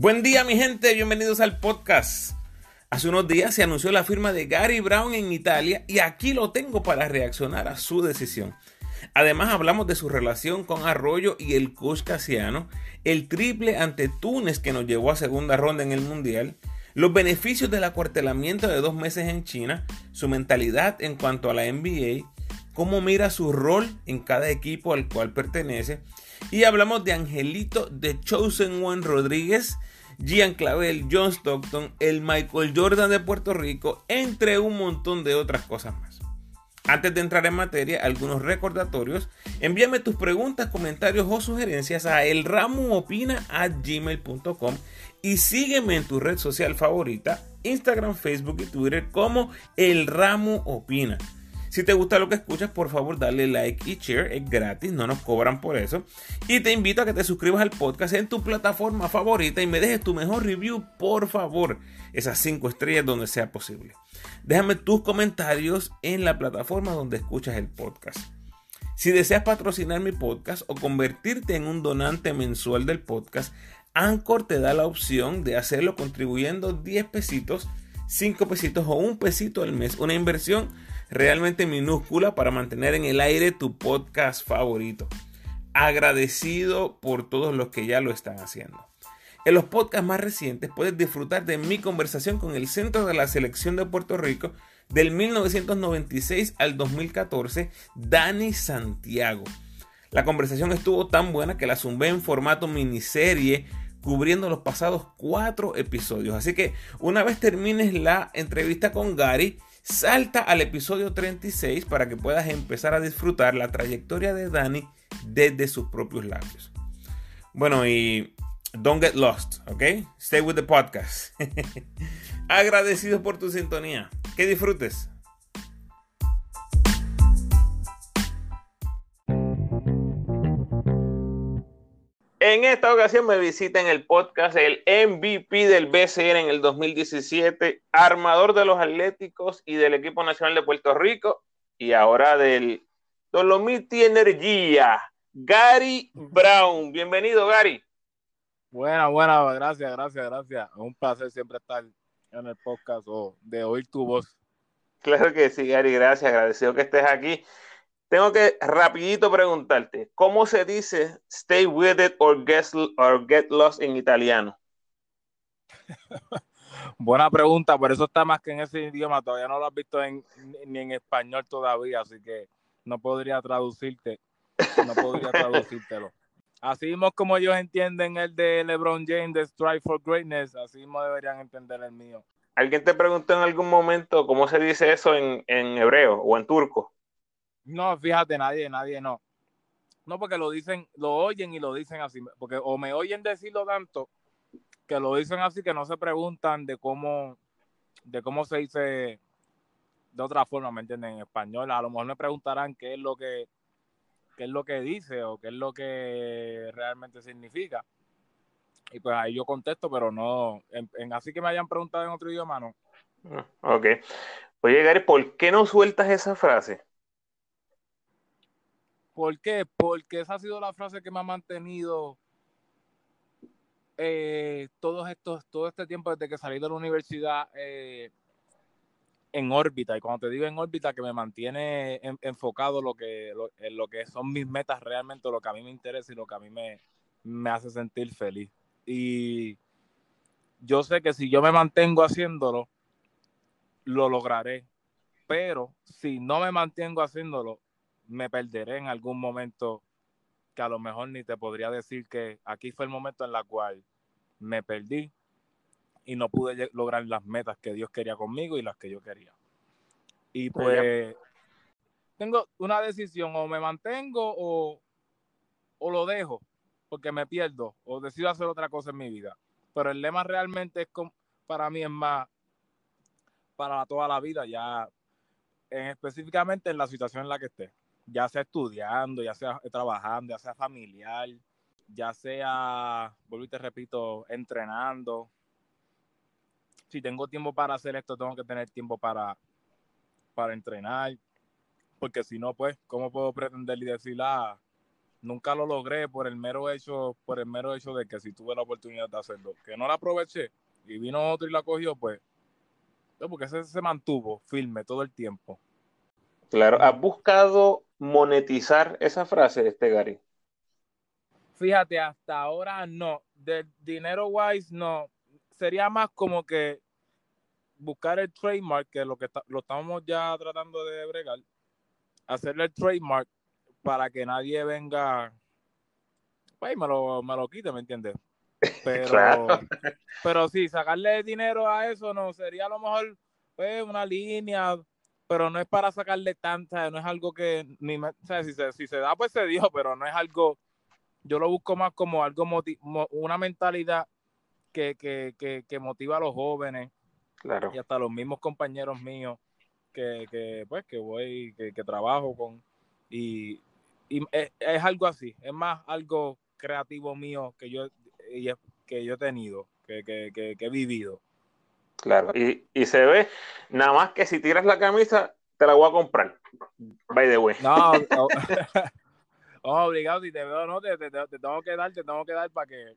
Buen día mi gente, bienvenidos al podcast. Hace unos días se anunció la firma de Gary Brown en Italia y aquí lo tengo para reaccionar a su decisión. Además hablamos de su relación con Arroyo y el coach el triple ante Túnez que nos llevó a segunda ronda en el Mundial, los beneficios del acuartelamiento de dos meses en China, su mentalidad en cuanto a la NBA, cómo mira su rol en cada equipo al cual pertenece y hablamos de Angelito de Chosen One Rodríguez, Gian Clavel, John Stockton, el Michael Jordan de Puerto Rico, entre un montón de otras cosas más. Antes de entrar en materia, algunos recordatorios. Envíame tus preguntas, comentarios o sugerencias a elramuopina.gmail.com y sígueme en tu red social favorita, Instagram, Facebook y Twitter como El Ramu Opina. Si te gusta lo que escuchas, por favor dale like y share, es gratis, no nos cobran por eso. Y te invito a que te suscribas al podcast en tu plataforma favorita y me dejes tu mejor review, por favor. Esas 5 estrellas donde sea posible. Déjame tus comentarios en la plataforma donde escuchas el podcast. Si deseas patrocinar mi podcast o convertirte en un donante mensual del podcast, Anchor te da la opción de hacerlo contribuyendo 10 pesitos, 5 pesitos o un pesito al mes. Una inversión realmente minúscula para mantener en el aire tu podcast favorito. Agradecido por todos los que ya lo están haciendo. En los podcasts más recientes puedes disfrutar de mi conversación con el Centro de la Selección de Puerto Rico del 1996 al 2014, Dani Santiago. La conversación estuvo tan buena que la zumbé en formato miniserie cubriendo los pasados cuatro episodios. Así que una vez termines la entrevista con Gary, Salta al episodio 36 para que puedas empezar a disfrutar la trayectoria de Dani desde sus propios labios. Bueno, y don't get lost, ¿ok? Stay with the podcast. Agradecido por tu sintonía. Que disfrutes. En esta ocasión me visita en el podcast el MVP del BCN en el 2017, armador de los Atléticos y del equipo nacional de Puerto Rico y ahora del Dolomiti Energía, Gary Brown. Bienvenido, Gary. Buena, buena, gracias, gracias, gracias. Un placer siempre estar en el podcast o de oír tu voz. Claro que sí, Gary, gracias, agradecido que estés aquí. Tengo que rapidito preguntarte, ¿cómo se dice stay with it or get, or get lost en italiano? Buena pregunta, por eso está más que en ese idioma, todavía no lo has visto en, ni en español todavía, así que no podría traducirte, no podría traducírtelo. Así mismo como ellos entienden el de LeBron James de Strive for Greatness, así mismo deberían entender el mío. ¿Alguien te preguntó en algún momento cómo se dice eso en, en hebreo o en turco? No, fíjate, nadie, nadie no. No, porque lo dicen, lo oyen y lo dicen así. Porque o me oyen decirlo tanto que lo dicen así que no se preguntan de cómo, de cómo se dice de otra forma, ¿me entienden? En español. A lo mejor me preguntarán qué es lo que, qué es lo que dice o qué es lo que realmente significa. Y pues ahí yo contesto, pero no, en, así que me hayan preguntado en otro idioma, no. Ah, ok. Oye, Gary, ¿por qué no sueltas esa frase? ¿Por qué? Porque esa ha sido la frase que me ha mantenido eh, todos estos, todo este tiempo desde que salí de la universidad eh, en órbita. Y cuando te digo en órbita, que me mantiene enfocado lo que, en lo que son mis metas realmente, lo que a mí me interesa y lo que a mí me, me hace sentir feliz. Y yo sé que si yo me mantengo haciéndolo, lo lograré. Pero si no me mantengo haciéndolo, me perderé en algún momento que a lo mejor ni te podría decir que aquí fue el momento en el cual me perdí y no pude lograr las metas que Dios quería conmigo y las que yo quería. Y pues tengo una decisión, o me mantengo o, o lo dejo, porque me pierdo, o decido hacer otra cosa en mi vida. Pero el lema realmente es para mí es más para toda la vida, ya en, específicamente en la situación en la que esté ya sea estudiando, ya sea trabajando, ya sea familiar, ya sea, vuelvo y te repito, entrenando. Si tengo tiempo para hacer esto, tengo que tener tiempo para, para entrenar, porque si no, pues, ¿cómo puedo pretender y decir, ah, nunca lo logré por el mero hecho, por el mero hecho de que si tuve la oportunidad de hacerlo, que no la aproveché y vino otro y la cogió, pues, porque ese se mantuvo firme todo el tiempo. Claro, ¿has buscado monetizar esa frase, este Gary? Fíjate, hasta ahora no. De dinero wise, no. Sería más como que buscar el trademark, que lo que lo estamos ya tratando de bregar, hacerle el trademark para que nadie venga, pues me lo, me lo quite, ¿me entiendes? Pero, pero sí, sacarle dinero a eso no sería a lo mejor pues, una línea, pero no es para sacarle tanta, no es algo que ni o sea, si se, si se da, pues se dio, pero no es algo, yo lo busco más como algo, una mentalidad que, que, que, que motiva a los jóvenes claro. y hasta los mismos compañeros míos que, que pues, que voy, que, que trabajo con, y, y es, es, algo así, es más algo creativo mío que yo, que yo he tenido, que, que, que he vivido. Claro, y, y, se ve, nada más que si tiras la camisa, te la voy a comprar. By the way. No, no obligado, si te veo, no, te, te, te, tengo que dar, te tengo que dar para que,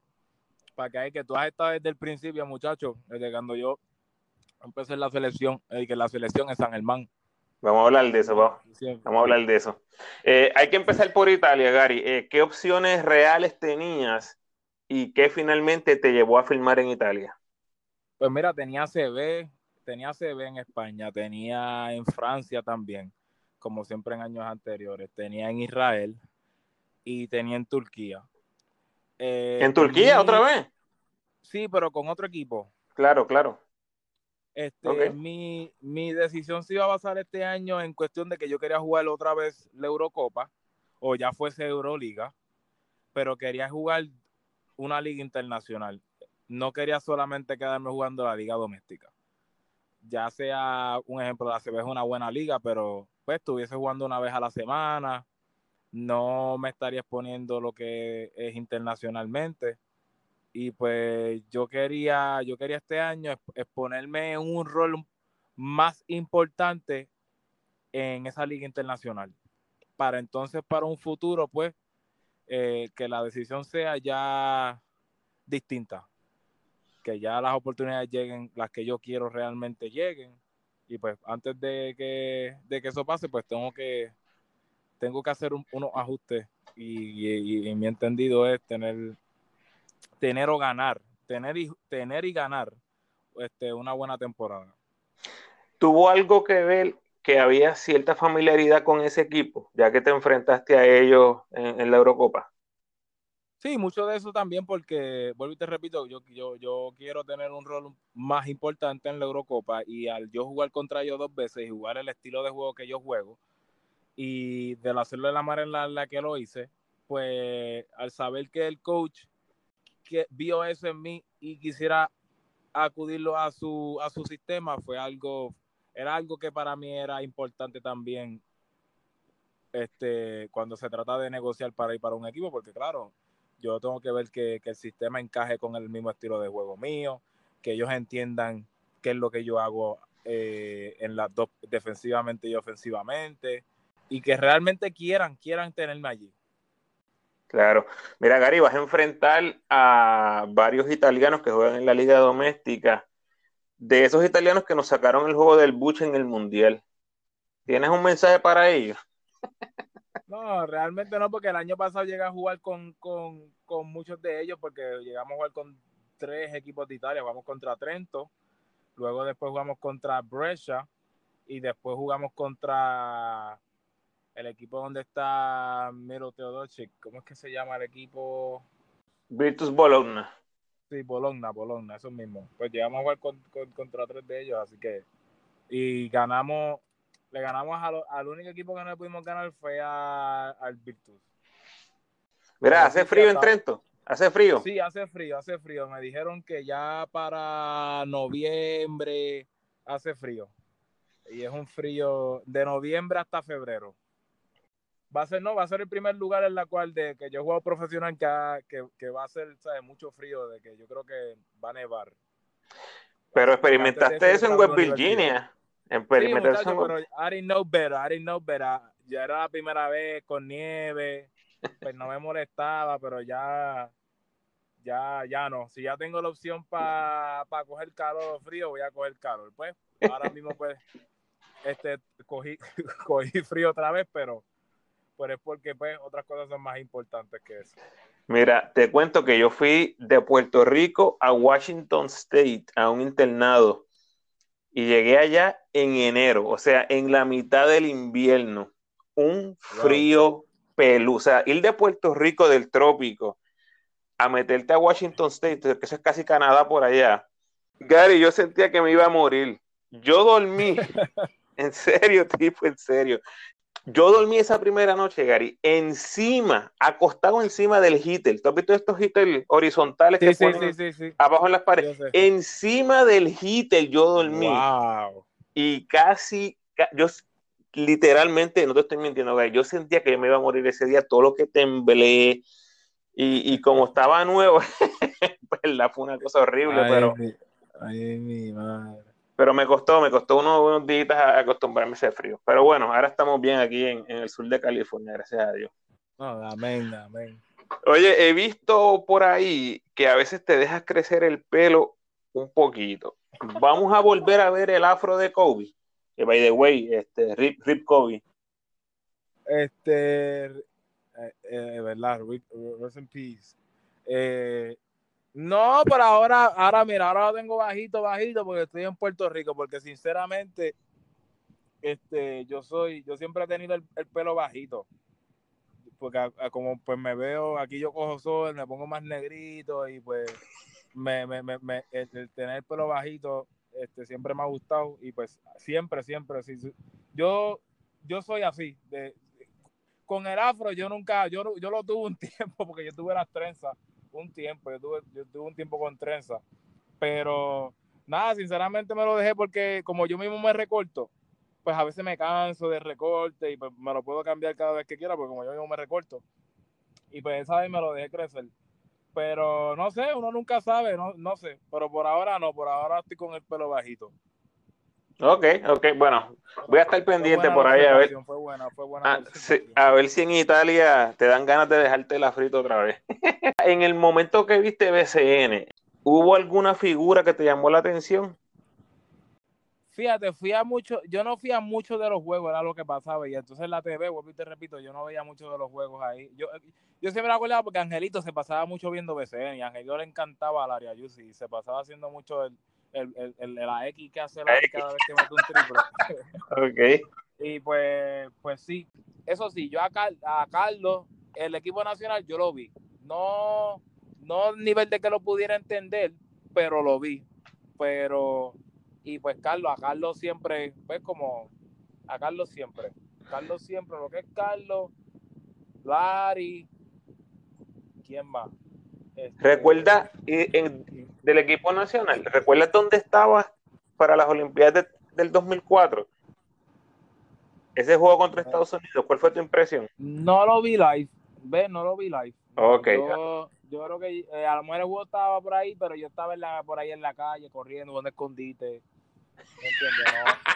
para que, que tú has estado desde el principio, muchacho, desde cuando yo empecé en la selección, y que la selección es San Germán. Vamos a hablar de eso, vamos, vamos a hablar de eso. Eh, hay que empezar por Italia, Gary. Eh, ¿Qué opciones reales tenías y qué finalmente te llevó a filmar en Italia? Pues mira, tenía CB, tenía CB en España, tenía en Francia también, como siempre en años anteriores, tenía en Israel y tenía en Turquía. Eh, ¿En Turquía otra vez? Sí, pero con otro equipo. Claro, claro. Este, mi, mi decisión se iba a basar este año en cuestión de que yo quería jugar otra vez la Eurocopa, o ya fuese Euroliga, pero quería jugar una liga internacional no quería solamente quedarme jugando la liga doméstica. Ya sea, un ejemplo, la CB es una buena liga, pero pues estuviese jugando una vez a la semana, no me estaría exponiendo lo que es internacionalmente. Y pues yo quería, yo quería este año exponerme en un rol más importante en esa liga internacional. Para entonces, para un futuro, pues, eh, que la decisión sea ya distinta que ya las oportunidades lleguen, las que yo quiero realmente lleguen. Y pues antes de que, de que eso pase, pues tengo que, tengo que hacer unos ajustes y, y, mi entendido es tener, tener o ganar, tener y, tener y ganar este, una buena temporada. ¿Tuvo algo que ver que había cierta familiaridad con ese equipo, ya que te enfrentaste a ellos en la Eurocopa? Sí, mucho de eso también porque, vuelvo y te repito, yo, yo, yo quiero tener un rol más importante en la Eurocopa y al yo jugar contra ellos dos veces y jugar el estilo de juego que yo juego y de hacerlo de la manera en la, que lo hice, pues al saber que el coach que vio eso en mí y quisiera acudirlo a su, a su sistema fue algo, era algo que para mí era importante también este, cuando se trata de negociar para ir para un equipo, porque claro, yo tengo que ver que, el sistema encaje con el mismo estilo de juego mío, que ellos entiendan qué es lo que yo hago eh, en las dos, defensivamente y ofensivamente, y que realmente quieran, quieran tenerme allí. Claro. Mira, Gary, vas a enfrentar a varios italianos que juegan en la liga doméstica. De esos italianos que nos sacaron el juego del Buche en el Mundial. ¿Tienes un mensaje para ellos? No, realmente no, porque el año pasado llegué a jugar con, muchos de ellos, porque llegamos a jugar con tres equipos de Italia, jugamos contra Trento, luego después jugamos contra Brescia y después jugamos contra el equipo donde está Miro Teodosic, ¿cómo es que se llama el equipo? Virtus Bologna. Sí, Bologna, Bologna, eso mismo. Pues llegamos a jugar contra tres de ellos, así que y ganamos le ganamos al único equipo que no le pudimos ganar fue al Virtus. Mira, hace frío en Trento. ¿Hace frío? Sí, hace frío, hace frío. Me dijeron que ya para noviembre hace frío. Y es un frío de noviembre hasta febrero. Va a ser, no, va a ser el primer lugar en la cual de que yo juego profesional que, que, va a ser mucho frío, de que yo creo que va a nevar. Pero experimentaste eso en West Virginia. En sí, muchacho, pero I didn't know better, I didn't know better. Ya era la primera vez con nieve pues no me molestaba, pero ya, ya, ya no. Si ya tengo la opción para coger calor o frío, voy a coger calor. Pues ahora mismo pues este, cogí, cogí frío otra vez, pero, pero es porque pues otras cosas son más importantes que eso. Mira, te cuento que yo fui de Puerto Rico a Washington State a un internado y llegué allá en enero, o sea, en la mitad del invierno, un frío pelu, o sea, ir de Puerto Rico del trópico a meterte a Washington State, que eso es casi Canadá por allá. Gary, yo sentía que me iba a morir. Yo dormí, en serio, tipo, en serio. Yo dormí esa primera noche, Gary, encima, acostado encima del heater. ¿Tú has visto estos heaters horizontales que ponen abajo en las paredes? Encima del heater yo dormí. Y casi, yo literalmente, no te estoy mintiendo, Gary, yo sentía que me iba a morir ese día, todo lo que temblé. Y, como estaba nuevo, pues la fue una cosa horrible, pero... ay, mi madre pero me costó, me costó unos, días acostumbrarme a ese frío. Pero bueno, ahora estamos bien aquí en, el sur de California, gracias a Dios. amén, amén. Oye, he visto por ahí que a veces te dejas crecer el pelo un poquito. Vamos a volver a ver el afro de Kobe. Que by the way, este, Rip, Rip Kobe. Este, eh, eh, verdad, rest in peace. Eh, no, pero ahora, ahora mira, ahora lo tengo bajito, bajito, porque estoy en Puerto Rico, porque sinceramente, este, yo soy, yo siempre he tenido el, pelo bajito. Porque como pues me veo, aquí yo cojo sol, me pongo más negrito y pues me, me, me, el, tener el pelo bajito este, siempre me ha gustado y pues siempre, siempre, yo, yo soy así, de, con el afro yo nunca, yo, yo lo tuve un tiempo porque yo tuve las trenzas un tiempo, yo tuve, yo tuve un tiempo con trenza, pero nada, sinceramente me lo dejé porque como yo mismo me recorto, pues a veces me canso de recorte y pues me lo puedo cambiar cada vez que quiera, porque como yo mismo me recorto, y pues esa vez me lo dejé crecer. Pero no sé, uno nunca sabe, no, no sé, pero por ahora no, por ahora estoy con el pelo bajito. Ok, ok, bueno, voy a estar pendiente por ahí a ver. Fue buena, fue buena ah, a ver si en Italia te dan ganas de dejarte la frita otra vez. en el momento que viste BCN, ¿hubo alguna figura que te llamó la atención? Fíjate, fui a mucho, yo no fui a muchos de los juegos, era lo que pasaba, y entonces la TV, vuelvo y te repito, yo no veía muchos de los juegos ahí. Yo, yo siempre me acordaba porque Angelito se pasaba mucho viendo BCN, y a Angelito le encantaba al área y se pasaba haciendo mucho el el, el, la X que hace la X cada vez que mete un triple. ok. Y pues, pues sí, eso sí, yo a, a Carlos, el equipo nacional, yo lo vi. No, no nivel de que lo pudiera entender, pero lo vi. Pero, y pues Carlos, a Carlos siempre, pues como, a Carlos siempre. Carlos siempre, lo que es Carlos, Larry, ¿quién más? Este, Recuerda, del equipo nacional, ¿recuerdas dónde estabas para las Olimpiadas del 2004? Ese juego contra Estados Unidos, ¿cuál fue tu impresión? No lo vi live, ve, no lo vi live. Ok. Yo, creo que eh, a lo mejor el juego estaba por ahí, pero yo estaba en la, por ahí en la calle, corriendo, donde escondite.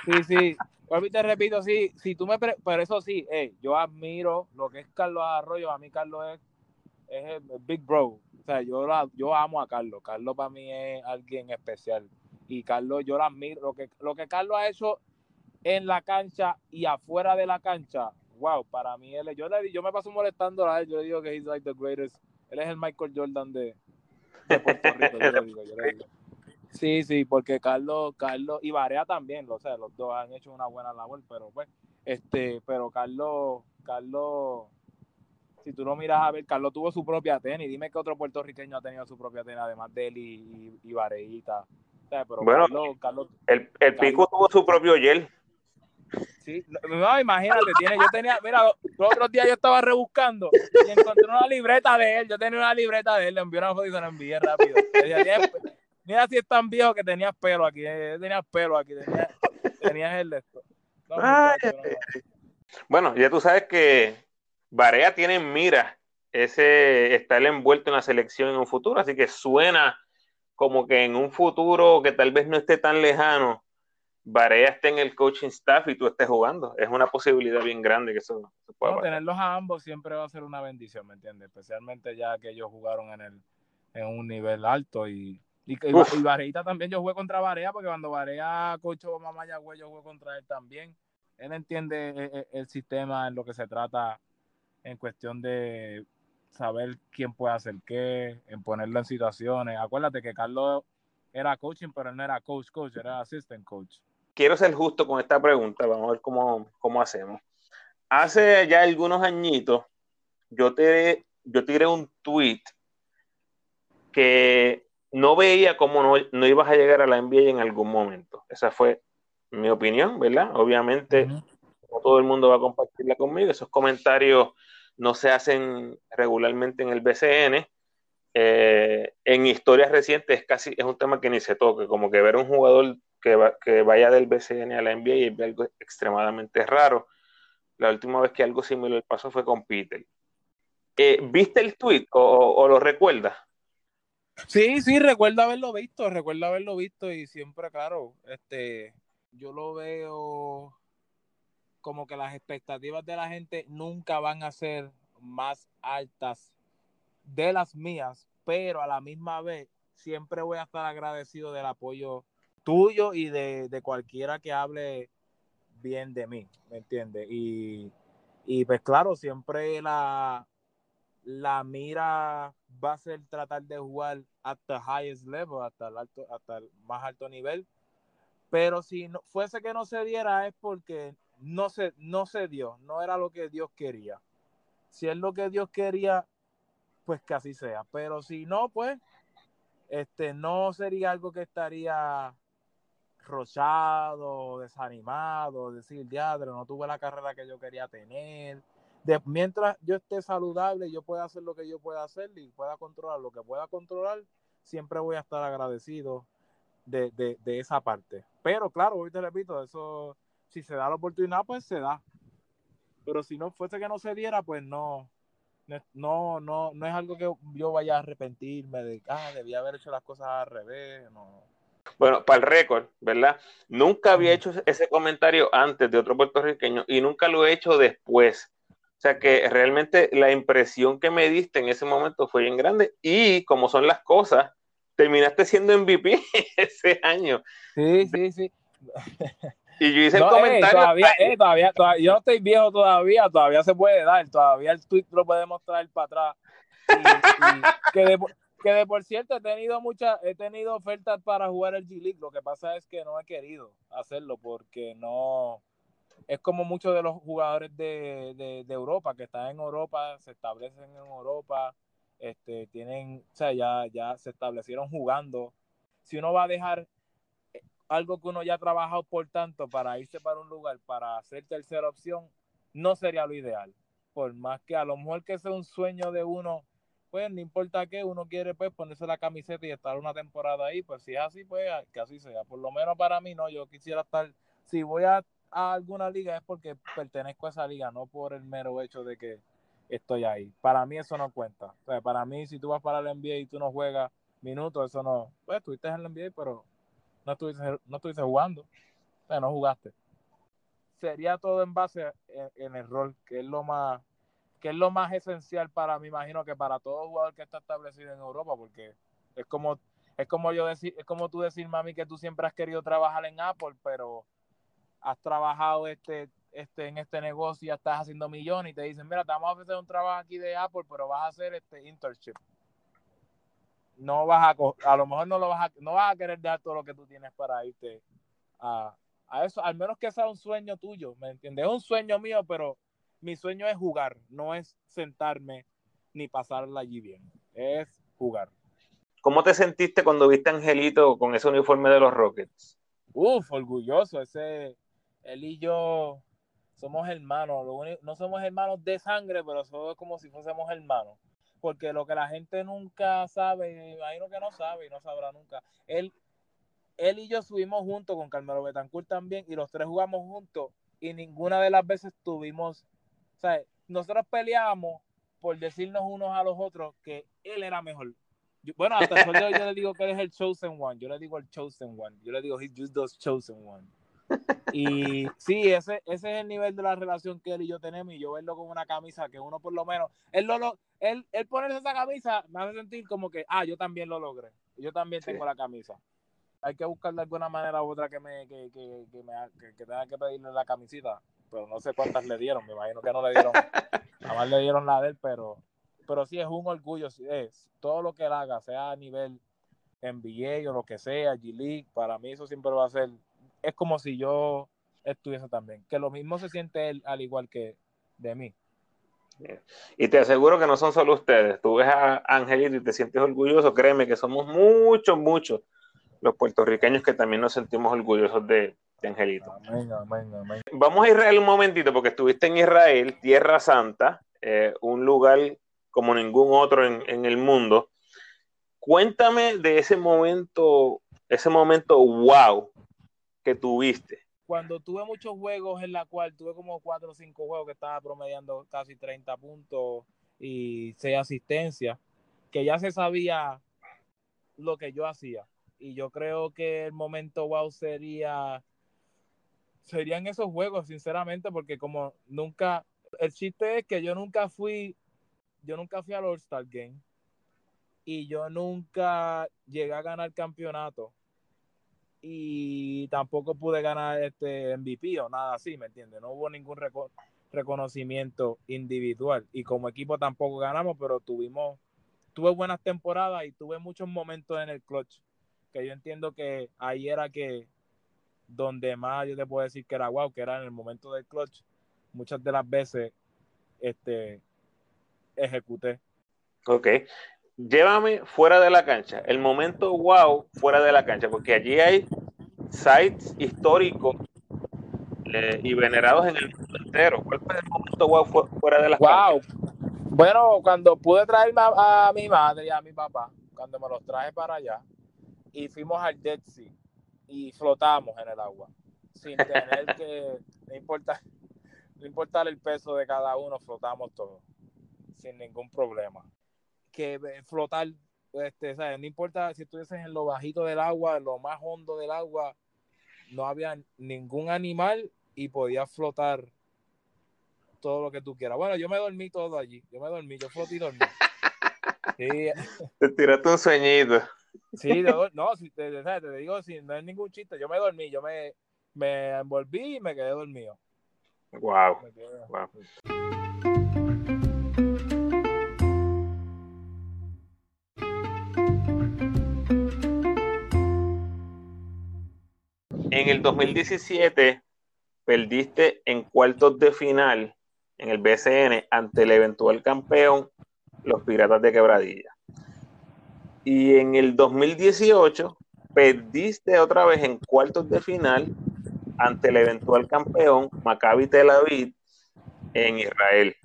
Sí, sí. Pues, te repito, sí, si tú me... pero eso sí, yo admiro lo que es Carlos Arroyo. A mí Carlos es, es el big bro. O sea, yo, yo amo a Carlos. Carlos para mí es alguien especial. Y Carlos, yo la admiro. Lo que, lo que Carlos ha hecho en la cancha y afuera de la cancha, wow, para mí él, yo, le, yo me paso molestando a él, yo le digo que he's like the greatest, él es el Michael Jordan de, Puerto Rico, yo le digo, yo le digo. Sí, sí, porque Carlos, Carlos y Barea también, o sea, los dos han hecho una buena labor, pero pues, este, pero Carlos, Carlos, si tú lo miras a ver, Carlos tuvo su propia tenis. Dime qué otro puertorriqueño ha tenido su propia tenis, además de él y, y, Vareita. bueno, Carlos, el, el Pico tuvo su propio gel. Sí, no, imagínate, tiene, yo tenía, mira, los otros días yo estaba rebuscando y encontré una libreta de él. Yo tenía una libreta de él, le envié una foto y se la envié rápido. mira si es tan viejo que tenías pelo aquí, eh, tenías pelo aquí, tenías, tenías el de esto. bueno, ya tú sabes que Barea tiene en mira ese estar envuelto en la selección en un futuro, así que suena como que en un futuro que tal vez no esté tan lejano, Barea esté en el coaching staff y tú estés jugando. Es una posibilidad bien grande que eso se pueda Tenerlos a ambos siempre va a ser una bendición, ¿me entiendes? Especialmente ya que ellos jugaron en, el, en un nivel alto y, y, también yo jugué contra Barea porque cuando Barea coachó Yagüe yo jugué contra él también. Él entiende el, e, el sistema en lo que se trata en cuestión de saber quién puede hacer qué, en ponerlo en situaciones. Acuérdate que Carlos era coaching, pero él no era coach, coach, era assistant coach quiero ser justo con esta pregunta, vamos a ver cómo, cómo hacemos. Hace ya algunos añitos, yo te yo tiré un tweet que no veía cómo no, no, ibas a llegar a la NBA en algún momento. Esa fue mi opinión, ¿verdad? Obviamente, no todo el mundo va a compartirla conmigo. Esos comentarios no se hacen regularmente en el BCN. Eh, en historias recientes es casi es un tema que ni se toque, como que ver un jugador que, vaya del BCN a la NBA es algo extremadamente raro. La última vez que algo similar pasó fue con Peter. Eh, ¿Viste el tweet o, lo recuerdas? Sí, sí, recuerdo haberlo visto, recuerdo haberlo visto y siempre, claro, este, yo lo veo como que las expectativas de la gente nunca van a ser más altas de las mías, pero a la misma vez siempre voy a estar agradecido del apoyo tuyo y de, cualquiera que hable bien de mí, ¿me entiendes? Y, pues claro, siempre la, la mira va a ser tratar de jugar the highest level, hasta el, alto, hasta el más alto nivel. Pero si no, fuese que no se diera es porque no se, no se dio, no era lo que Dios quería. Si es lo que Dios quería, pues que así sea. Pero si no, pues, este, no sería algo que estaría rochado, desanimado, decir, diadre, no tuve la carrera que yo quería tener. De, mientras yo esté saludable, yo pueda hacer lo que yo pueda hacer y pueda controlar lo que pueda controlar, siempre voy a estar agradecido de, de, esa parte. Pero claro, hoy te repito, eso, si se da la oportunidad, pues se da. Pero si no fuese que no se diera, pues no, no, no, no es algo que yo vaya a arrepentirme de, ah, debía haber hecho las cosas al revés, no bueno, para el récord, ¿verdad? Nunca había hecho ese comentario antes de otro puertorriqueño y nunca lo he hecho después. O sea que realmente la impresión que me diste en ese momento fue bien grande y como son las cosas, terminaste siendo MVP ese año. Sí, sí, sí. Y yo hice el eh, comentario. todavía, eh, todavía, todavía, yo no estoy viejo todavía, todavía se puede dar, todavía el tweet lo podemos traer para atrás. Y, que de, que de por cierto he tenido muchas, he tenido ofertas para jugar el G League. Lo que pasa es que no he querido hacerlo porque no es como muchos de los jugadores de, Europa que están en Europa, se establecen en Europa, este, tienen, o sea, ya, ya se establecieron jugando. Si uno va a dejar algo que uno ya ha trabajado por tanto para irse para un lugar para hacer tercera opción, no sería lo ideal. Por más que a lo mejor que sea un sueño de uno pues no importa qué, uno quiere pues ponerse la camiseta y estar una temporada ahí, pues si es así, pues que así sea. Por lo menos para mí no, yo quisiera estar, si voy a, alguna liga es porque pertenezco a esa liga, no por el mero hecho de que estoy ahí. Para mí eso no cuenta. O sea, para mí si tú vas para el NBA y tú no juegas minutos, eso no, pues estuviste en el NBA, pero no estuviste, no estuviste jugando, o sea, no jugaste. Sería todo en base en el rol, que es lo más que es lo más esencial para, me imagino que para todo jugador que está establecido en Europa, porque es como, es como yo decir, es como tú decir, mami, que tú siempre has querido trabajar en Apple, pero has trabajado este, este, en este negocio y ya estás haciendo millones y te dicen, mira, te vamos a ofrecer un trabajo aquí de Apple, pero vas a hacer este internship. No vas a, a lo mejor no lo vas a, no vas a querer dar todo lo que tú tienes para irte a, a eso, al menos que sea un sueño tuyo, ¿me entiendes? Es un sueño mío, pero mi sueño es jugar, no es sentarme ni pasarla allí bien, es jugar. ¿Cómo te sentiste cuando viste a Angelito con ese uniforme de los Rockets? Uf, orgulloso, ese, él y yo somos hermanos, no somos hermanos de sangre, pero somos como si fuésemos hermanos, porque lo que la gente nunca sabe, me imagino que no sabe y no sabrá nunca, él, él y yo subimos juntos con Carmelo Betancourt también y los tres jugamos juntos y ninguna de las veces tuvimos o sea, nosotros peleábamos por decirnos unos a los otros que él era mejor. bueno, hasta el yo le digo que él es el chosen one. Yo le digo el chosen one. Yo le digo, he's just the chosen one. Y sí, ese, ese es el nivel de la relación que él y yo tenemos. Y yo verlo con una camisa que uno por lo menos, él, lo, él, él ponerse esa camisa me hace sentir como que, ah, yo también lo logré. Yo también tengo la camisa. Hay que buscar de alguna manera u otra que me, que, que, que, me, que, tenga que pedirle la camisita. Pero no sé cuántas le dieron. Me imagino que no le dieron. Nada más le dieron la de él, pero, pero sí es un orgullo. Es todo lo que él haga, sea a nivel NBA o lo que sea, G-League, para mí eso siempre va a ser es como si yo estuviese también. Que lo mismo se siente él al igual que de mí. Y te aseguro que no son solo ustedes. Tú ves a Angelito y te sientes orgulloso. Créeme que somos muchos, muchos los puertorriqueños que también nos sentimos orgullosos de, Angelito. Vamos a Israel un momentito porque estuviste en Israel, Tierra Santa, eh, un lugar como ningún otro en, en el mundo. Cuéntame de ese momento, ese momento wow que tuviste? Cuando tuve muchos juegos en la cual tuve como cuatro o cinco juegos que estaba promediando casi 30 puntos y seis asistencias, que ya se sabía lo que yo hacía. Y yo creo que el momento wow sería serían esos juegos, sinceramente, porque como nunca, el chiste es que yo nunca fui, yo nunca fui al All-Star Game y yo nunca llegué a ganar campeonato y tampoco pude ganar este MVP o nada así, ¿me entiendes? No hubo ningún reconocimiento individual y como equipo tampoco ganamos, pero tuvimos, tuve buenas temporadas y tuve muchos momentos en el clutch que yo entiendo que ahí era que donde más yo te puedo decir que era wow, que era en el momento del clutch, muchas de las veces este ejecuté. Ok, llévame fuera de la cancha, el momento wow fuera de la cancha, porque allí hay sites históricos eh, y venerados en el mundo entero. ¿Cuál fue el momento wow fuera de la wow. Bueno, cuando pude traerme a, mi madre y a mi papá, cuando me los traje para allá, y fuimos al Dead Sea y flotamos en el agua, sin tener que, no importa, no importa el peso de cada uno, flotamos todos, sin ningún problema que flotar, este, no importa si estuvieses en lo bajito del agua, en lo más hondo del agua, no había ningún animal y podías flotar todo lo que tú quieras. Bueno, yo me dormí todo allí, yo me dormí, yo floté y dormí. Te tiraste un sueñito. Sí, no, si te, te, digo, si no es ningún chiste, yo me dormí, yo me, me envolví y me quedé dormido. Wow. wow. En el 2017 perdiste en cuartos de final en el BCN ante el eventual campeón, los Piratas de Quebradilla. Y en el 2018 perdiste otra vez en cuartos de final ante el eventual campeón, Maccabi Tel Aviv, en Israel.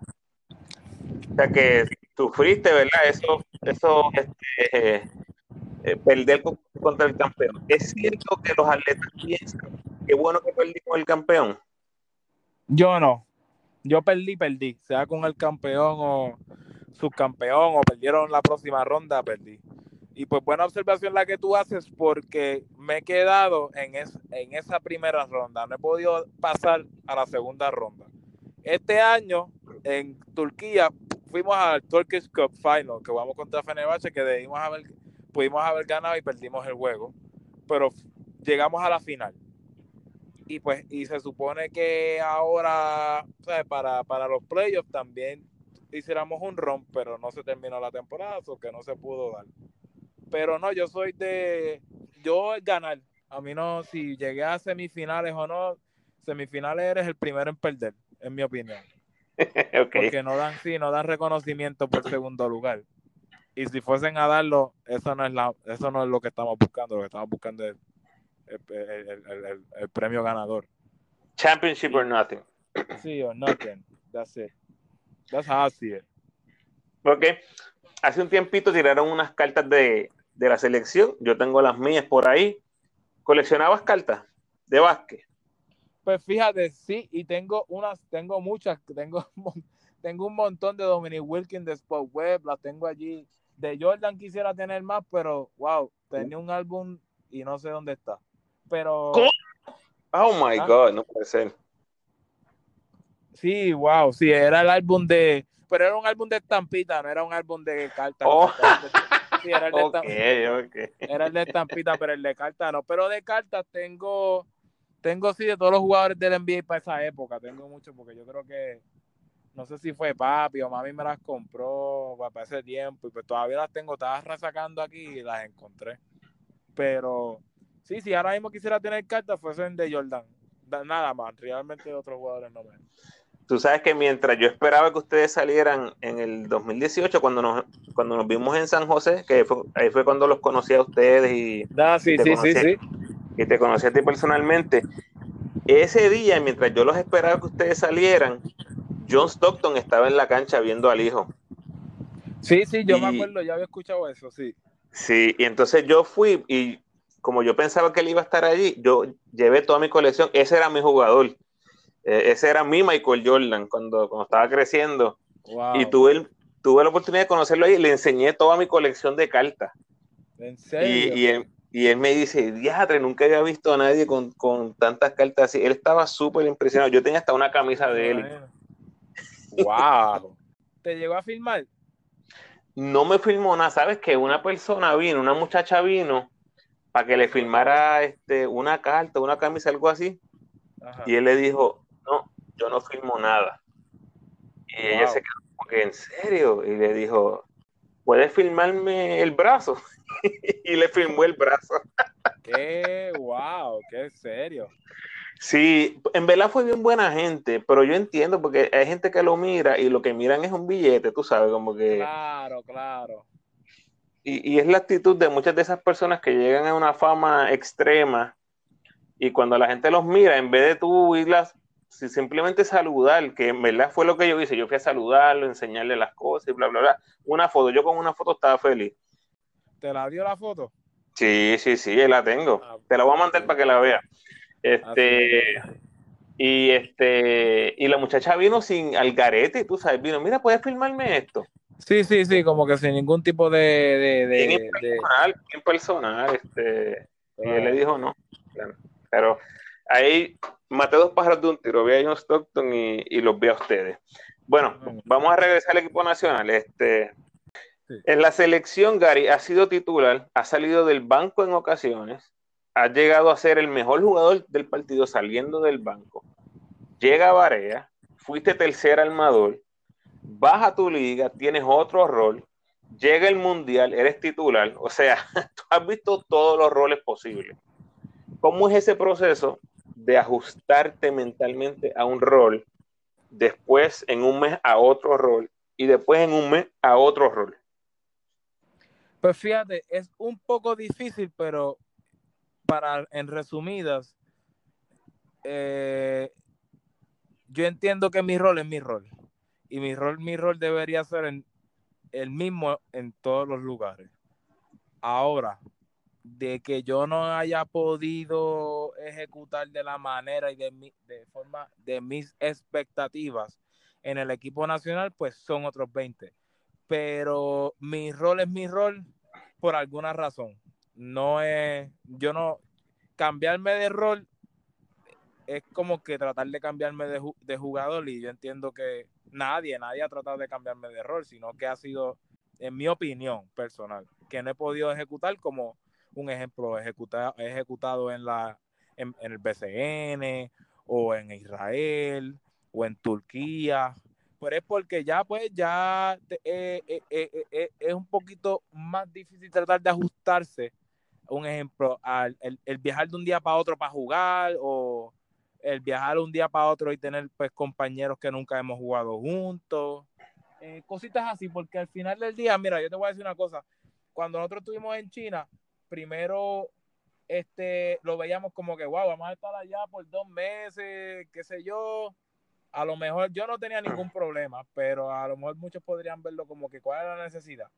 O sea que sufriste, ¿verdad? Eso, eso este, eh, perder contra el campeón. ¿Es cierto que los atletas piensan que bueno que perdí con el campeón? Yo no. Yo perdí, perdí. Sea con el campeón o subcampeón o perdieron la próxima ronda, perdí. Y pues buena observación la que tú haces porque me he quedado en, en esa primera ronda. No he podido pasar a la segunda ronda. Este año en Turquía fuimos al Turkish Cup Final, que vamos contra Fenerbahce, que debimos haber pudimos haber ganado y perdimos el juego, pero llegamos a la final. Y pues, y se supone que ahora, Para, para los playoffs también hiciéramos un ron, pero no se terminó la temporada, o que no se pudo dar. Pero no, yo soy de, yo ganar. A mí no, si llegué a semifinales o no, semifinales eres el primero en perder, en mi opinión. Porque no dan, sí, no dan reconocimiento por segundo lugar. Y si fuesen a darlo, eso no es la, eso no es lo que estamos buscando, lo que estamos buscando es el, premio ganador. Championship or nothing. Sí, or nothing. That's it. That's how I see it. Ok. Hace un tiempito tiraron unas cartas de, de la selección. Yo tengo las mías por ahí. ¿Coleccionabas cartas de básquet? Pues fíjate, sí, y tengo unas, tengo muchas, tengo, tengo un montón de Dominic Wilkins de Spot Web, las tengo allí de Jordan quisiera tener más, pero wow, tenía un álbum y no sé dónde está. Pero Oh my Ah. God, no puede ser. Sí, wow, sí, era el álbum de, pero era un álbum de estampita, no era un álbum de cartas. Oh. Sí, era el de Ok, estam- ok. era el de estampita, pero el de cartas no. Pero de cartas tengo, tengo sí de todos los jugadores del NBA para esa época, tengo mucho porque yo creo que, no sé si fue papi o mami me las compró para ese tiempo y pues todavía las tengo, estaba resacando aquí y las encontré. Pero sí, si ahora mismo quisiera tener cartas, fuesen de Jordan. Da- Nada más, realmente de otros jugadores no me. Tú sabes que mientras yo esperaba que ustedes salieran en el 2018, cuando nos, cuando nos vimos en San José, que fue- ahí fue cuando los conocí a ustedes y, Ah, sí, Te sí, sí, conocí. sí. y te conocí a ti personalmente. Ese día, mientras yo los esperaba que ustedes salieran, John Stockton estaba en la cancha viendo al hijo. Sí, sí, yo me acuerdo, ya había escuchado eso, sí. Sí, y entonces yo fui y como yo pensaba que él iba a estar allí, yo llevé toda mi colección. Ese era mi jugador. Eh, ese era mi Michael Jordan cuando, cuando estaba creciendo. Wow. Y tuve, el- tuve la oportunidad de conocerlo ahí y le enseñé toda mi colección de cartas. ¿En Y, serio? y él, y él me dice, diatre, nunca había visto a nadie con, con tantas cartas así. Él estaba súper impresionado. Yo tenía hasta una camisa de él. Wow. ¿Te llegó a filmar? No me filmó nada. ¿Sabes que Una persona vino, una muchacha vino para que le filmara este, una carta, una camisa, algo así. Ajá. Y él le dijo, no, yo no filmo nada. Y ella se quedó como que, ¿en serio? Y le dijo, ¿puedes filmarme el brazo? y le filmó el brazo. Qué wow, qué serio. Sí, en verdad fue bien buena gente, pero yo entiendo porque hay gente que lo mira y lo que miran es un billete, tú sabes, como que... Claro, claro. Y, y es la actitud de muchas de esas personas que llegan a una fama extrema y cuando la gente los mira, en vez de tú irlas, si simplemente saludar, que en verdad fue lo que yo hice, yo fui a saludarlo, enseñarle las cosas y bla, bla, bla. Una foto, yo con una foto estaba feliz. ¿Te la dio la foto? Sí, sí, sí, la tengo. Ah, Te la voy a mandar para que la veas. Este, Así. y este, y la muchacha vino sin algarete, tú sabes, vino, mira, ¿puedes filmarme esto? Sí, sí, sí, como que sin ningún tipo de... de, de- Bien de- Personal, bien personal, este, y él le dijo no. Pero ahí maté dos pájaros de un tiro, vi a John Stockton y, y los vi a ustedes. Bueno, vamos a regresar al equipo nacional. Este, Sí. En la selección, Gary ha sido titular, ha salido del banco en ocasiones, ha llegado a ser el mejor jugador del partido saliendo del banco. Llega a Barea, fuiste tercer armador, baja tu liga, tienes otro rol, llega el mundial, eres titular, o sea, tú has visto todos los roles posibles. ¿Cómo es ese proceso de ajustarte mentalmente a un rol, después en un mes a otro rol y después en un mes a otro rol? Pues fíjate, es un poco difícil, pero para, en resumidas, eh, yo entiendo que mi rol es mi rol. Y mi rol, mi rol debería ser el mismo en todos los lugares. Ahora, de que yo no haya podido ejecutar de la manera y de, mi, de forma de mis expectativas en el equipo nacional, pues son otros 20. Pero mi rol es mi rol por alguna razón. No es, yo no, cambiarme de rol es como que tratar de cambiarme de, de jugador y yo entiendo que nadie, nadie ha tratado de cambiarme de rol, sino que ha sido, en mi opinión personal, que no he podido ejecutar como un ejemplo ejecuta, ejecutado en, la, en, en el BCN o en Israel o en Turquía. Pero es porque ya, pues, ya eh, eh, eh, es un poquito más difícil tratar de ajustarse. Un ejemplo, al el, viajar de un día para otro para jugar o el viajar un día para otro y tener pues compañeros que nunca hemos jugado juntos. Cositas así, porque al final del día, mira, yo te voy a decir una cosa. Cuando nosotros estuvimos en China, primero este, lo veíamos como que, wow, vamos a estar allá por dos meses, qué sé yo. A lo mejor yo no tenía ningún problema, pero a lo mejor muchos podrían verlo como que cuál era la necesidad.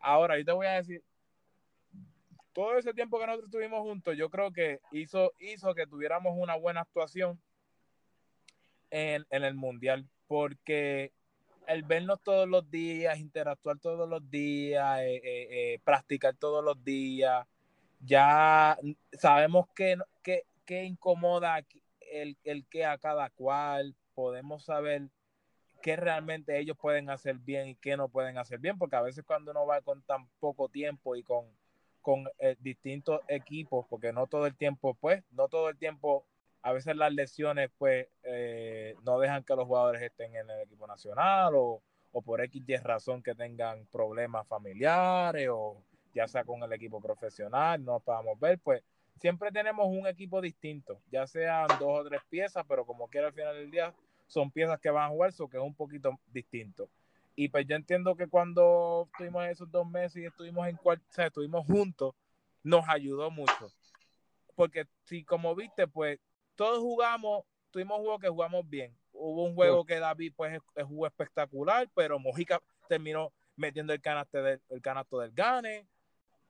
Ahora, yo te voy a decir, todo ese tiempo que nosotros estuvimos juntos, yo creo que hizo, hizo que tuviéramos una buena actuación en, en el Mundial, porque el vernos todos los días, interactuar todos los días, eh, eh, eh, practicar todos los días, ya sabemos que, que, qué incomoda el, el que a cada cual, podemos saber qué realmente ellos pueden hacer bien y qué no pueden hacer bien, porque a veces cuando uno va con tan poco tiempo y con, con eh, distintos equipos, porque no todo el tiempo, pues, no todo el tiempo, a veces las lesiones, pues, eh, no dejan que los jugadores estén en el equipo nacional o, o por X y razón que tengan problemas familiares o ya sea con el equipo profesional, no podamos ver, pues siempre tenemos un equipo distinto, ya sean dos o tres piezas, pero como quiera al final del día son piezas que van a jugar, so que es un poquito distinto. Y pues yo entiendo que cuando estuvimos esos dos meses y estuvimos en o sea, estuvimos juntos, nos ayudó mucho. Porque si como viste, pues todos jugamos, tuvimos juegos que jugamos bien. Hubo un juego que David pues jugó espectacular, pero Mojica terminó metiendo el canasto del, el canasto del Gane.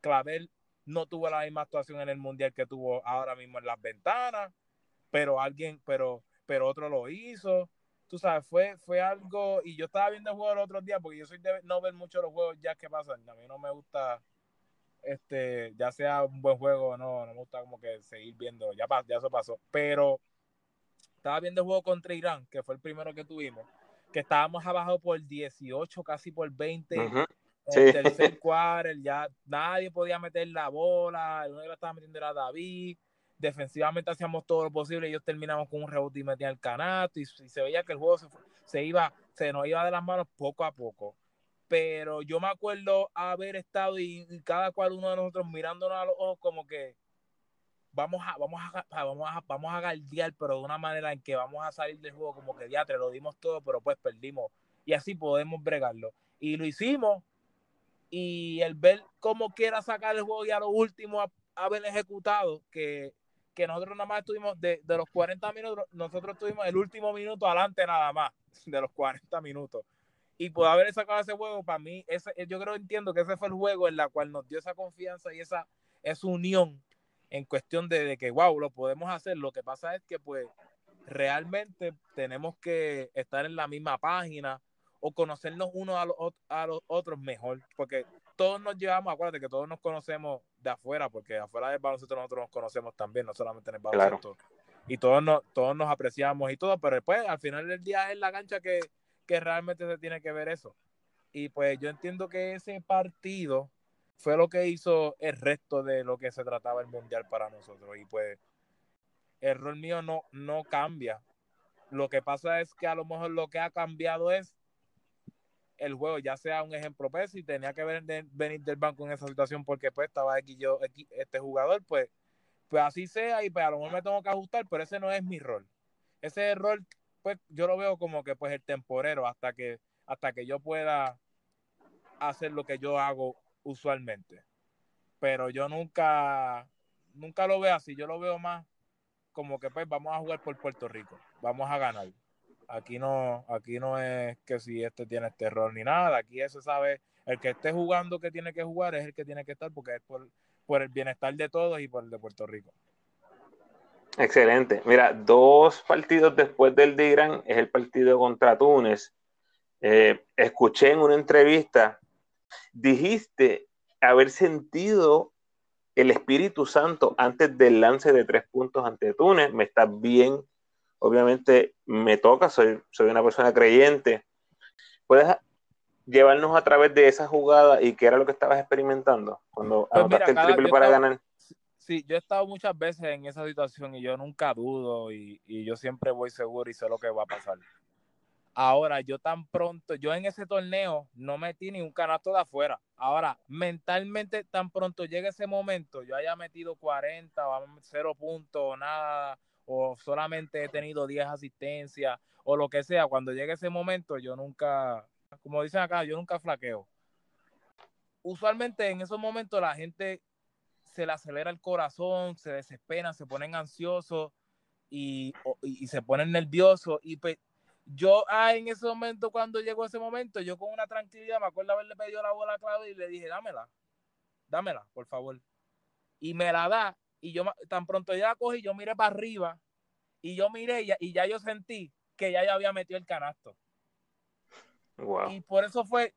Clavel no tuvo la misma actuación en el mundial que tuvo ahora mismo en las ventanas, pero alguien, pero, pero otro lo hizo. Tú sabes, fue, fue algo, y yo estaba viendo el juego el otro día, porque yo soy de no ver mucho los juegos ya que pasan. A mí no me gusta, este, ya sea un buen juego o no, no me gusta como que seguir viendo, ya, ya eso pasó. Pero estaba viendo el juego contra Irán, que fue el primero que tuvimos, que estábamos abajo por 18, casi por 20. El tercer quarter, ya nadie podía meter la bola, el único que la estaba metiendo era David. Defensivamente hacíamos todo lo posible, ellos terminamos con un rebote y metían el canasto y, se veía que el juego se, iba, se nos iba de las manos poco a poco. Pero yo me acuerdo haber estado y, cada cual uno de nosotros mirándonos a los ojos como que vamos a, vamos a, vamos a, vamos a galdear, pero de una manera en que vamos a salir del juego como que diatre, lo dimos todo, pero pues perdimos. Y así podemos bregarlo. Y lo hicimos, y el ver cómo quiera sacar el juego y a lo último haber ejecutado, que, nosotros nada más estuvimos de, de, los 40 minutos, nosotros tuvimos el último minuto adelante nada más, de los 40 minutos. Y por haber sacado ese juego, para mí, ese, yo creo, entiendo que ese fue el juego en la cual nos dio esa confianza y esa, esa unión en cuestión de, de que, wow, lo podemos hacer. Lo que pasa es que, pues, realmente tenemos que estar en la misma página, o conocernos unos a los, a los otros mejor, porque todos nos llevamos, acuérdate que todos nos conocemos de afuera, porque afuera del baloncesto nosotros nos conocemos también, no solamente en el baloncesto. Y todos nos, todos nos apreciamos y todo, pero después al final del día es la cancha que, que realmente se tiene que ver eso. Y pues yo entiendo que ese partido fue lo que hizo el resto de lo que se trataba el mundial para nosotros. Y pues el rol mío no, no cambia. Lo que pasa es que a lo mejor lo que ha cambiado es el juego ya sea un ejemplo pues si tenía que venir del banco en esa situación porque pues estaba aquí yo este jugador pues pues así sea y pues a lo mejor me tengo que ajustar pero ese no es mi rol. Ese rol pues yo lo veo como que pues el temporero hasta que hasta que yo pueda hacer lo que yo hago usualmente. Pero yo nunca nunca lo veo así. Yo lo veo más como que pues vamos a jugar por Puerto Rico vamos a ganar Aquí no, aquí no es que si este tiene este error ni nada. Aquí se sabe, el que esté jugando que tiene que jugar es el que tiene que estar porque es por, el bienestar de todos y por el de Puerto Rico. Excelente. Mira, dos partidos después del de Irán es el partido contra Túnez. Eh, escuché en una entrevista, dijiste haber sentido el Espíritu Santo antes del lance de tres puntos ante Túnez. Me estás bien obviamente me toca, soy, soy una persona creyente. ¿Puedes llevarnos a través de esa jugada y qué era lo que estabas experimentando cuando pues anotaste el triple para ganar? Sí, yo he estado muchas veces en esa situación y yo nunca dudo y, y yo siempre voy seguro y sé lo que va a pasar. Ahora, yo tan pronto, yo en ese torneo no metí ni un canasto de afuera. Ahora, mentalmente, tan pronto llega ese momento, yo haya metido 40, cero puntos, nada, o solamente he tenido 10 asistencias o lo que sea, cuando llegue ese momento yo nunca, como dicen acá, yo nunca flaqueo. Usualmente en esos momentos la gente se le acelera el corazón, se desespera, se ponen ansiosos y, y, se ponen nerviosos y pues yo ah, en ese momento cuando llegó ese momento yo con una tranquilidad me acuerdo haberle pedido la bola a y le dije dámela dámela por favor y me la da y yo tan pronto ya la cogí, yo miré para arriba y yo miré y, y ya yo sentí que ya yo había metido el canasto. Y por eso fue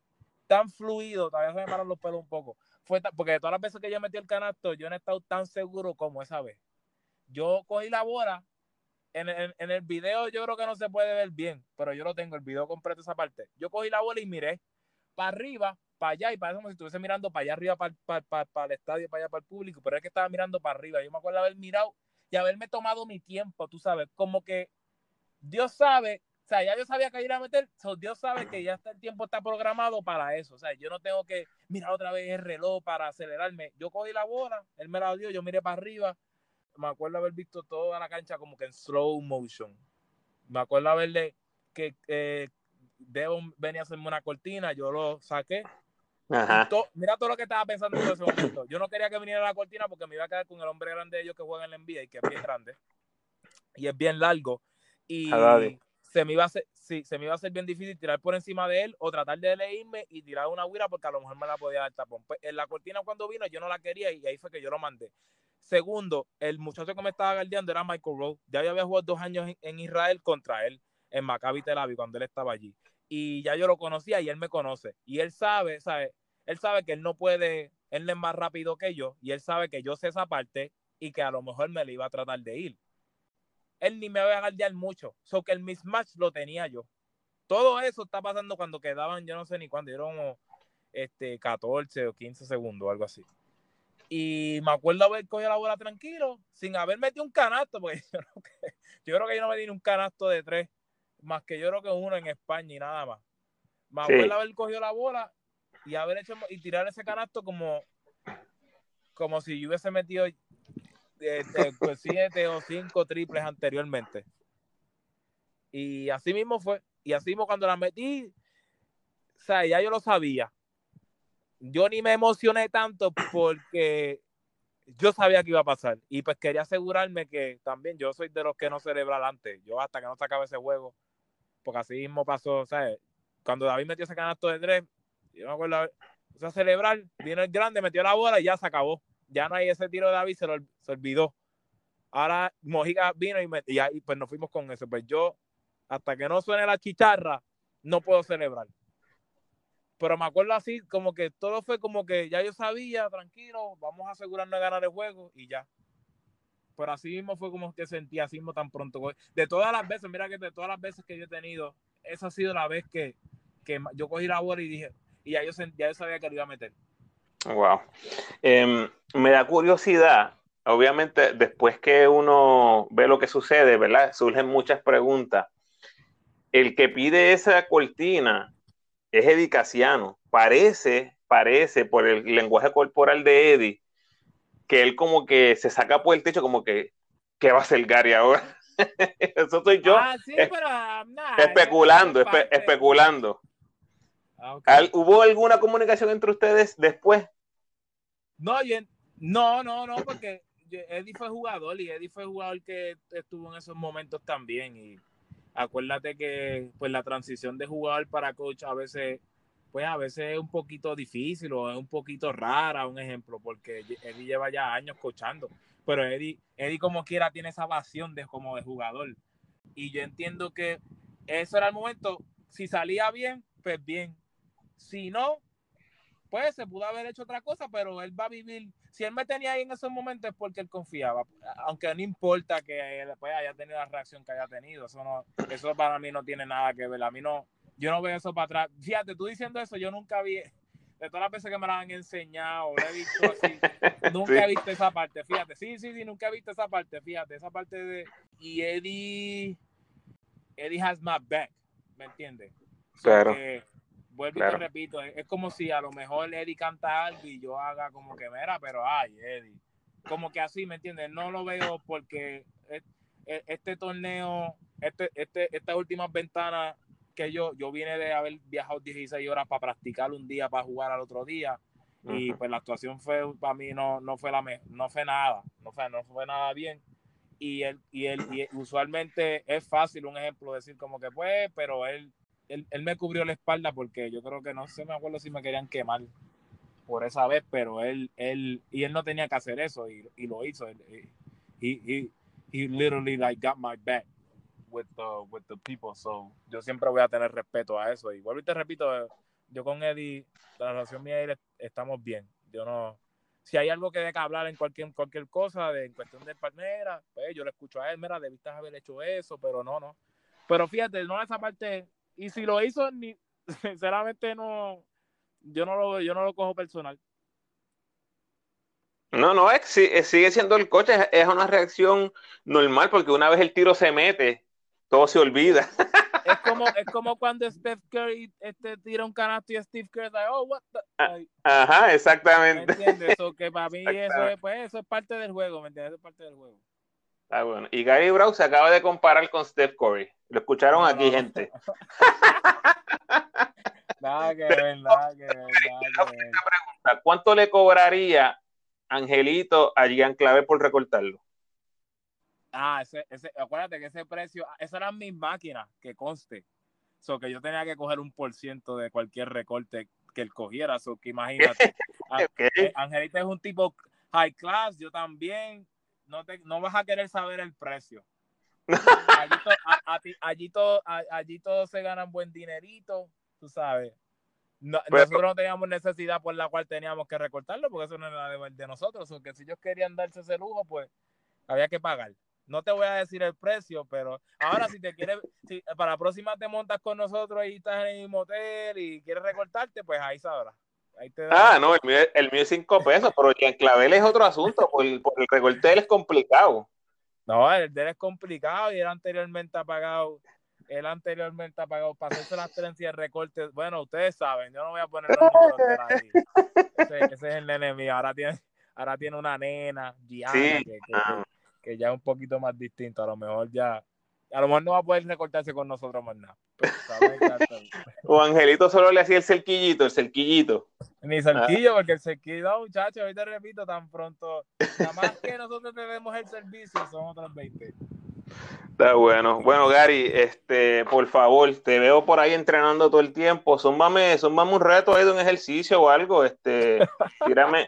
tan fluido, todavía se me pararon los pelos un poco. Fue porque todas las veces que yo metí el canasto, yo no he estado tan seguro como esa vez. yo cogí la bola. En, en, el video yo creo que no se puede ver bien, pero yo lo tengo, el video completo esa parte. Yo cogí la bola y miré para arriba, para allá, y parece como si estuviese mirando para allá arriba, para, para, para, el estadio, para allá, para el público, pero es que estaba mirando para arriba. Yo me acuerdo haber mirado y haberme tomado mi tiempo, tú sabes, como que Dios sabe o sea, ya yo sabía que iba a meter, Dios sabe que ya está, el tiempo está programado para eso. O sea, yo no tengo que mirar otra vez el reloj para acelerarme. Yo cogí la bola, él me la dio, yo miré para arriba. Me acuerdo haber visto toda la cancha como que en slow motion. Me acuerdo haberle que eh, Devon venía a hacerme una cortina, yo lo saqué. Mira todo lo que estaba pensando en ese momento. Yo no quería que viniera la cortina porque me iba a quedar con el hombre grande de ellos que juega en la NBA y que es bien grande. Y es bien largo. Y, se me iba a hacer, sí, se me iba a hacer bien difícil tirar por encima de él o tratar de leerme y tirar una huira porque a lo mejor me la podía dar tapón. Pues, en la cortina cuando vino yo no la quería y ahí fue que yo lo mandé. Segundo, el muchacho que me estaba guardiando era Michael Rowe. Ya yo había jugado dos años en, Israel contra él, en Maccabi Tel Aviv, cuando él estaba allí. Y ya yo lo conocía y él me conoce. Y él sabe, sabe, él sabe que él no puede, él es más rápido que yo y él sabe que yo sé esa parte y que a lo mejor me le iba a tratar de ir él ni me va a guardiar mucho. So que el mismatch lo tenía yo. Todo eso está pasando cuando quedaban, yo no sé ni cuándo, eran este, 14 o 15 segundos, algo así. Y me acuerdo haber cogido la bola tranquilo, sin haber metido un canasto, porque yo creo que yo, no me di un canasto de tres, más que yo creo que uno en España y nada más. Me acuerdo haber cogido la bola y haber hecho y tirar ese canasto como, como si yo hubiese metido pues, siete o cinco triples anteriormente. Y así mismo fue. Y así mismo cuando la metí, o sea, ya yo lo sabía. Yo ni me emocioné tanto porque yo sabía que iba a pasar. Y pues quería asegurarme que también yo soy de los que no celebran antes. Yo hasta que no se acabe ese juego. Porque así mismo pasó, ¿sabes? Cuando David metió ese canasto de tres, yo me acuerdo, o sea, celebrar, vino el grande, metió la bola y ya se acabó ya no hay ese tiro de David, se, lo, se olvidó. Ahora Mojica vino y, me, y, pues nos fuimos con eso. Pues yo, hasta que no suene la chicharra, no puedo celebrar. Pero me acuerdo así, como que todo fue como que ya yo sabía, tranquilo, vamos a asegurarnos de ganar el juego y ya. Pero así mismo fue como que sentí así mismo tan pronto. De todas las veces, mira que de todas las veces que yo he tenido, esa ha sido la vez que, que yo cogí la bola y dije, y ya yo, ya yo sabía que lo iba a meter. Wow. Em, me da curiosidad, obviamente, después que uno ve lo que sucede, ¿verdad? Surgen muchas preguntas. El que pide esa cortina es Eddie Casiano. Parece, parece, por el lenguaje corporal de Eddie, que él como que se saca por el techo, como que, ¿qué va a hacer Gary ahora? Eso soy yo. Ah, especulando, especulando. Ah, ¿Hubo alguna comunicación entre ustedes después? No, no, no, no, porque Eddie fue jugador y Eddie fue jugador que estuvo en esos momentos también. Y acuérdate que pues la transición de jugador para coach a veces, pues a veces es un poquito difícil o es un poquito rara, un ejemplo, porque Eddie lleva ya años coachando. Pero Eddie, Eddie como quiera tiene esa pasión de como de jugador. Y yo entiendo que eso era el momento. Si salía bien, pues bien. Si no, pues se pudo haber hecho otra cosa, pero él va a vivir. Si él me tenía ahí en esos momentos es porque él confiaba, aunque no importa que él pues, haya tenido la reacción que haya tenido, eso no, eso para mí no tiene nada que ver. A mí no, yo no veo eso para atrás. Fíjate, tú diciendo eso, yo nunca vi, de todas las veces que me lo han enseñado, lo he visto así, nunca he visto esa parte. Fíjate, sí, sí, sí, nunca he visto esa parte. Fíjate, esa parte de. Y Eddie. Eddie has my back, ¿me entiendes? Claro vuelvo y te repito, es, como si a lo mejor Eddie canta algo y yo haga como que, mira, pero ay, Eddie. Como que así, ¿me entiendes? No lo veo porque este torneo, este, este, estas últimas ventanas que yo, yo vine de haber viajado 16 horas para practicar un día, para jugar al otro día. Y pues la actuación fue, para mí no, no fue la no fue nada, no fue, no fue nada bien. Y él, y él, y usualmente es fácil un ejemplo decir como que pues, pero él él, me cubrió la espalda porque yo creo que no sé, me acuerdo si me querían quemar por esa vez, pero él, él, y él no tenía que hacer eso y, y lo hizo. He, he, he, literally like got my back with the, with the people, so yo siempre voy a tener respeto a eso. Y vuelvo y te repito, yo con Eddie, la relación mía y él estamos bien. Yo no, si hay algo que deja hablar en cualquier, cualquier cosa, de, en cuestión de palmera, pues yo le escucho a él, mira, debiste haber hecho eso, pero no, no. Pero fíjate, no esa parte, y si lo hizo, ni, sinceramente no, yo no lo, yo no lo cojo personal. No, no, es, sigue siendo el coche, es una reacción normal porque una vez el tiro se mete, todo se olvida. Es como, es como cuando Steph Curry este, tira un canasto y Steve Curry dice, oh, what the... Ah, ajá, exactamente. ¿Me entiendes? Que para mí eso es, pues, eso es parte del juego, ¿me entiendes? Eso es parte del juego. Ah, bueno. Y Gary Brown se acaba de comparar con Steph Curry. Lo escucharon aquí, gente. nada que ver, nada que ver, nada que ver. ¿Cuánto le cobraría Angelito a Gian Clave por recortarlo? Ah, ese, ese, acuérdate que ese precio, esas eran mis máquinas, que conste. So que yo tenía que coger un por ciento de cualquier recorte que él cogiera. So que imagínate. Eh, Angelito es un tipo high class, yo también. No, te, no vas a querer saber el precio. Allí, todo, allí todos se ganan buen dinerito, tú sabes. nosotros no teníamos necesidad por la cual teníamos que recortarlo, porque eso no era de, de nosotros. O que si ellos querían darse ese lujo, pues había que pagar. No te voy a decir el precio, pero ahora si te quieres, si para la próxima te montas con nosotros y estás en el motel y quieres recortarte, pues ahí sabrás. ah, no, el mío, el mío es cinco pesos, pero el clavel es otro asunto, por el, por el recorte él es complicado. No, el de él es complicado y él anteriormente ha pagado, él anteriormente ha pagado para hacerse las trencias de recorte. Bueno, ustedes saben, yo no voy a poner los números ahí. Ese, ese, es el nene mío, ahora tiene, ahora tiene una nena, que, que, ah que ya es un poquito más distinto. A lo mejor ya, a lo mejor no va a poder recortarse con nosotros más nada. o Angelito solo le hacía el cerquillito, el cerquillito. Ni cerquillo, ah. porque el cerquillo, muchachos, ahorita repito, tan pronto, nada más que nosotros tenemos el servicio, son otros 20. Está bueno. Bueno, Gary, este, por favor, te veo por ahí entrenando todo el tiempo. Zúmbame, zúmbame un reto ahí de un ejercicio o algo. Este, tírame,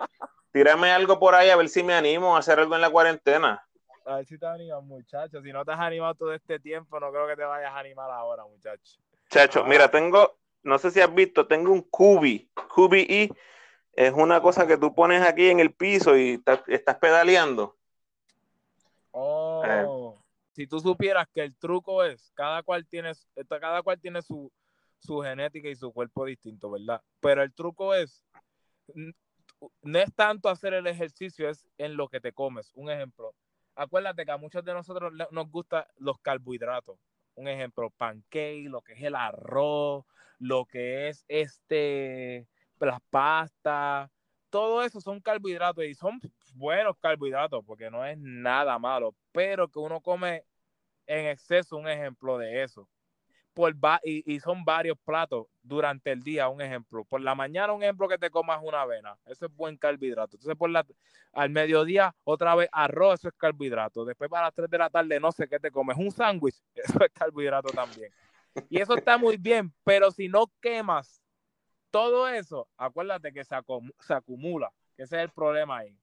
tírame algo por ahí a ver si me animo a hacer algo en la cuarentena. A ver si te animas, muchacho. Si no te has animado todo este tiempo, no creo que te vayas a animar ahora, muchacho. Chacho, ah. mira, tengo, no sé si has visto, tengo un Cubi. Cubi E es una cosa que tú pones aquí en el piso y estás pedaleando. Oh. Eh. Si tú supieras que el truco es, cada cual tiene, cada cual tiene su, su genética y su cuerpo distinto, ¿verdad? Pero el truco es, no es tanto hacer el ejercicio, es en lo que te comes. Un ejemplo, acuérdate que a muchos de nosotros nos gustan los carbohidratos. Un ejemplo, pancake, lo que es el arroz, lo que es este, las pastas, todo eso son carbohidratos y son buenos carbohidratos porque no es nada malo, pero que uno come en exceso, un ejemplo de eso por y, y, son varios platos durante el día, un ejemplo. Por la mañana, un ejemplo que te comas una avena, eso es buen carbohidrato. Entonces, por la, al mediodía, otra vez arroz, eso es carbohidrato. Después, para las 3 de la tarde, no sé qué te comes, un sándwich, eso es carbohidrato también. Y eso está muy bien, pero si no quemas todo eso, acuérdate que se, acumula, ese es el problema ahí.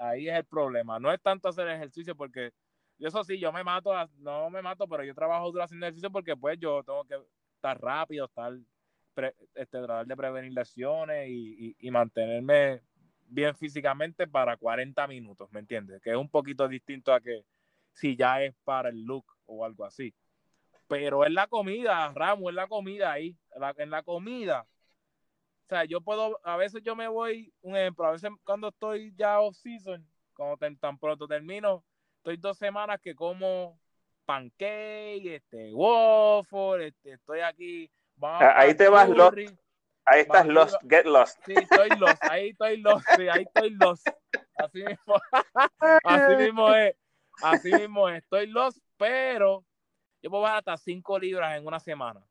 Ahí es el problema. No es tanto hacer ejercicio porque yo eso sí, yo me mato, no me mato, pero yo trabajo duro haciendo ejercicio porque pues yo tengo que estar rápido, estar, este, tratar de prevenir lesiones y, y, mantenerme bien físicamente para 40 minutos, ¿me entiendes? Que es un poquito distinto a que si ya es para el look o algo así. Pero es la comida, Ramo, es la comida ahí, en la comida. O sea, yo puedo, a veces yo me voy, un ejemplo, a veces cuando estoy ya off season, cuando tan pronto termino, estoy dos semanas que como pancake, este, waffle, este, estoy aquí. Ah, ahí te vas lost. Ahí estás lost, get lost. Sí, estoy lost, ahí estoy lost, sí, ahí estoy lost. Así mismo, así mismo es, así mismo es, estoy lost, pero yo puedo bajar hasta cinco libras en una semana.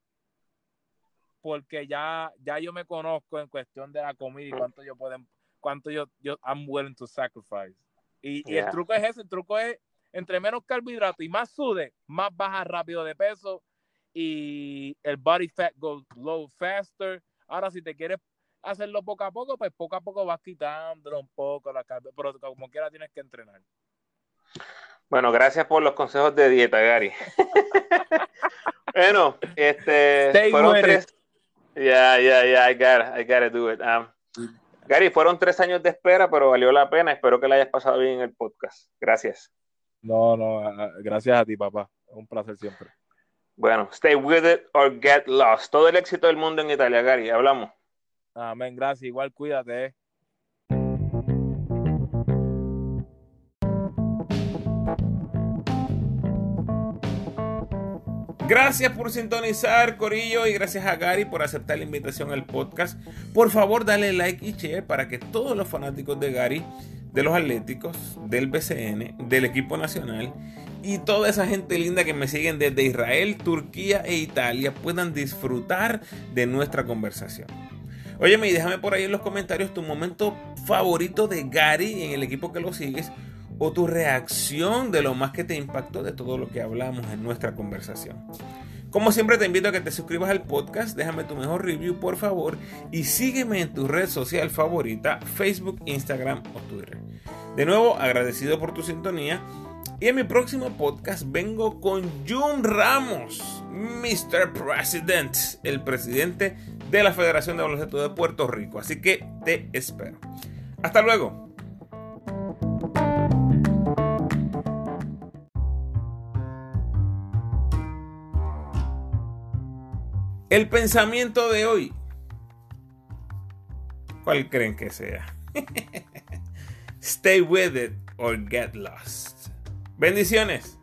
Porque ya, ya yo me conozco en cuestión de la comida y cuánto yo puedo, cuánto yo, yo, I'm willing to sacrifice. Y, el truco es ese, el truco es entre menos carbohidratos y más sude, más baja rápido de peso y el body fat goes low faster. Ahora, si te quieres hacerlo poco a poco, pues poco a poco vas quitándolo un poco la carne, pero como quiera tienes que entrenar. Bueno, gracias por los consejos de dieta, Gary. bueno, este fueron tres. Ya, ya, ya, I got I gotta do it. Um, Gary, fueron tres años de espera, pero valió la pena. Espero que la hayas pasado bien en el podcast. Gracias. No, no, gracias a ti, papá. Un placer siempre. Bueno, stay with it or get lost. Todo el éxito del mundo en Italia, Gary. Hablamos. Amén, gracias. Igual cuídate. Eh. Gracias por sintonizar, Corillo, y gracias a Gary por aceptar la invitación al podcast. Por favor, dale like y share para que todos los fanáticos de Gary, de los Atléticos, del BCN, del equipo nacional y toda esa gente linda que me siguen desde Israel, Turquía e Italia puedan disfrutar de nuestra conversación. Óyeme, y déjame por ahí en los comentarios tu momento favorito de Gary en el equipo que lo sigues o tu reacción de lo más que te impactó de todo lo que hablamos en nuestra conversación. Como siempre te invito a que te suscribas al podcast, déjame tu mejor review por favor y sígueme en tu red social favorita, Facebook, Instagram o Twitter. De nuevo, agradecido por tu sintonía y en mi próximo podcast vengo con Jun Ramos, Mr. President, el presidente de la Federación de Baloncesto de Puerto Rico. Así que te espero. Hasta luego. El pensamiento de hoy. ¿Cuál creen que sea? Stay with it or get lost. Bendiciones.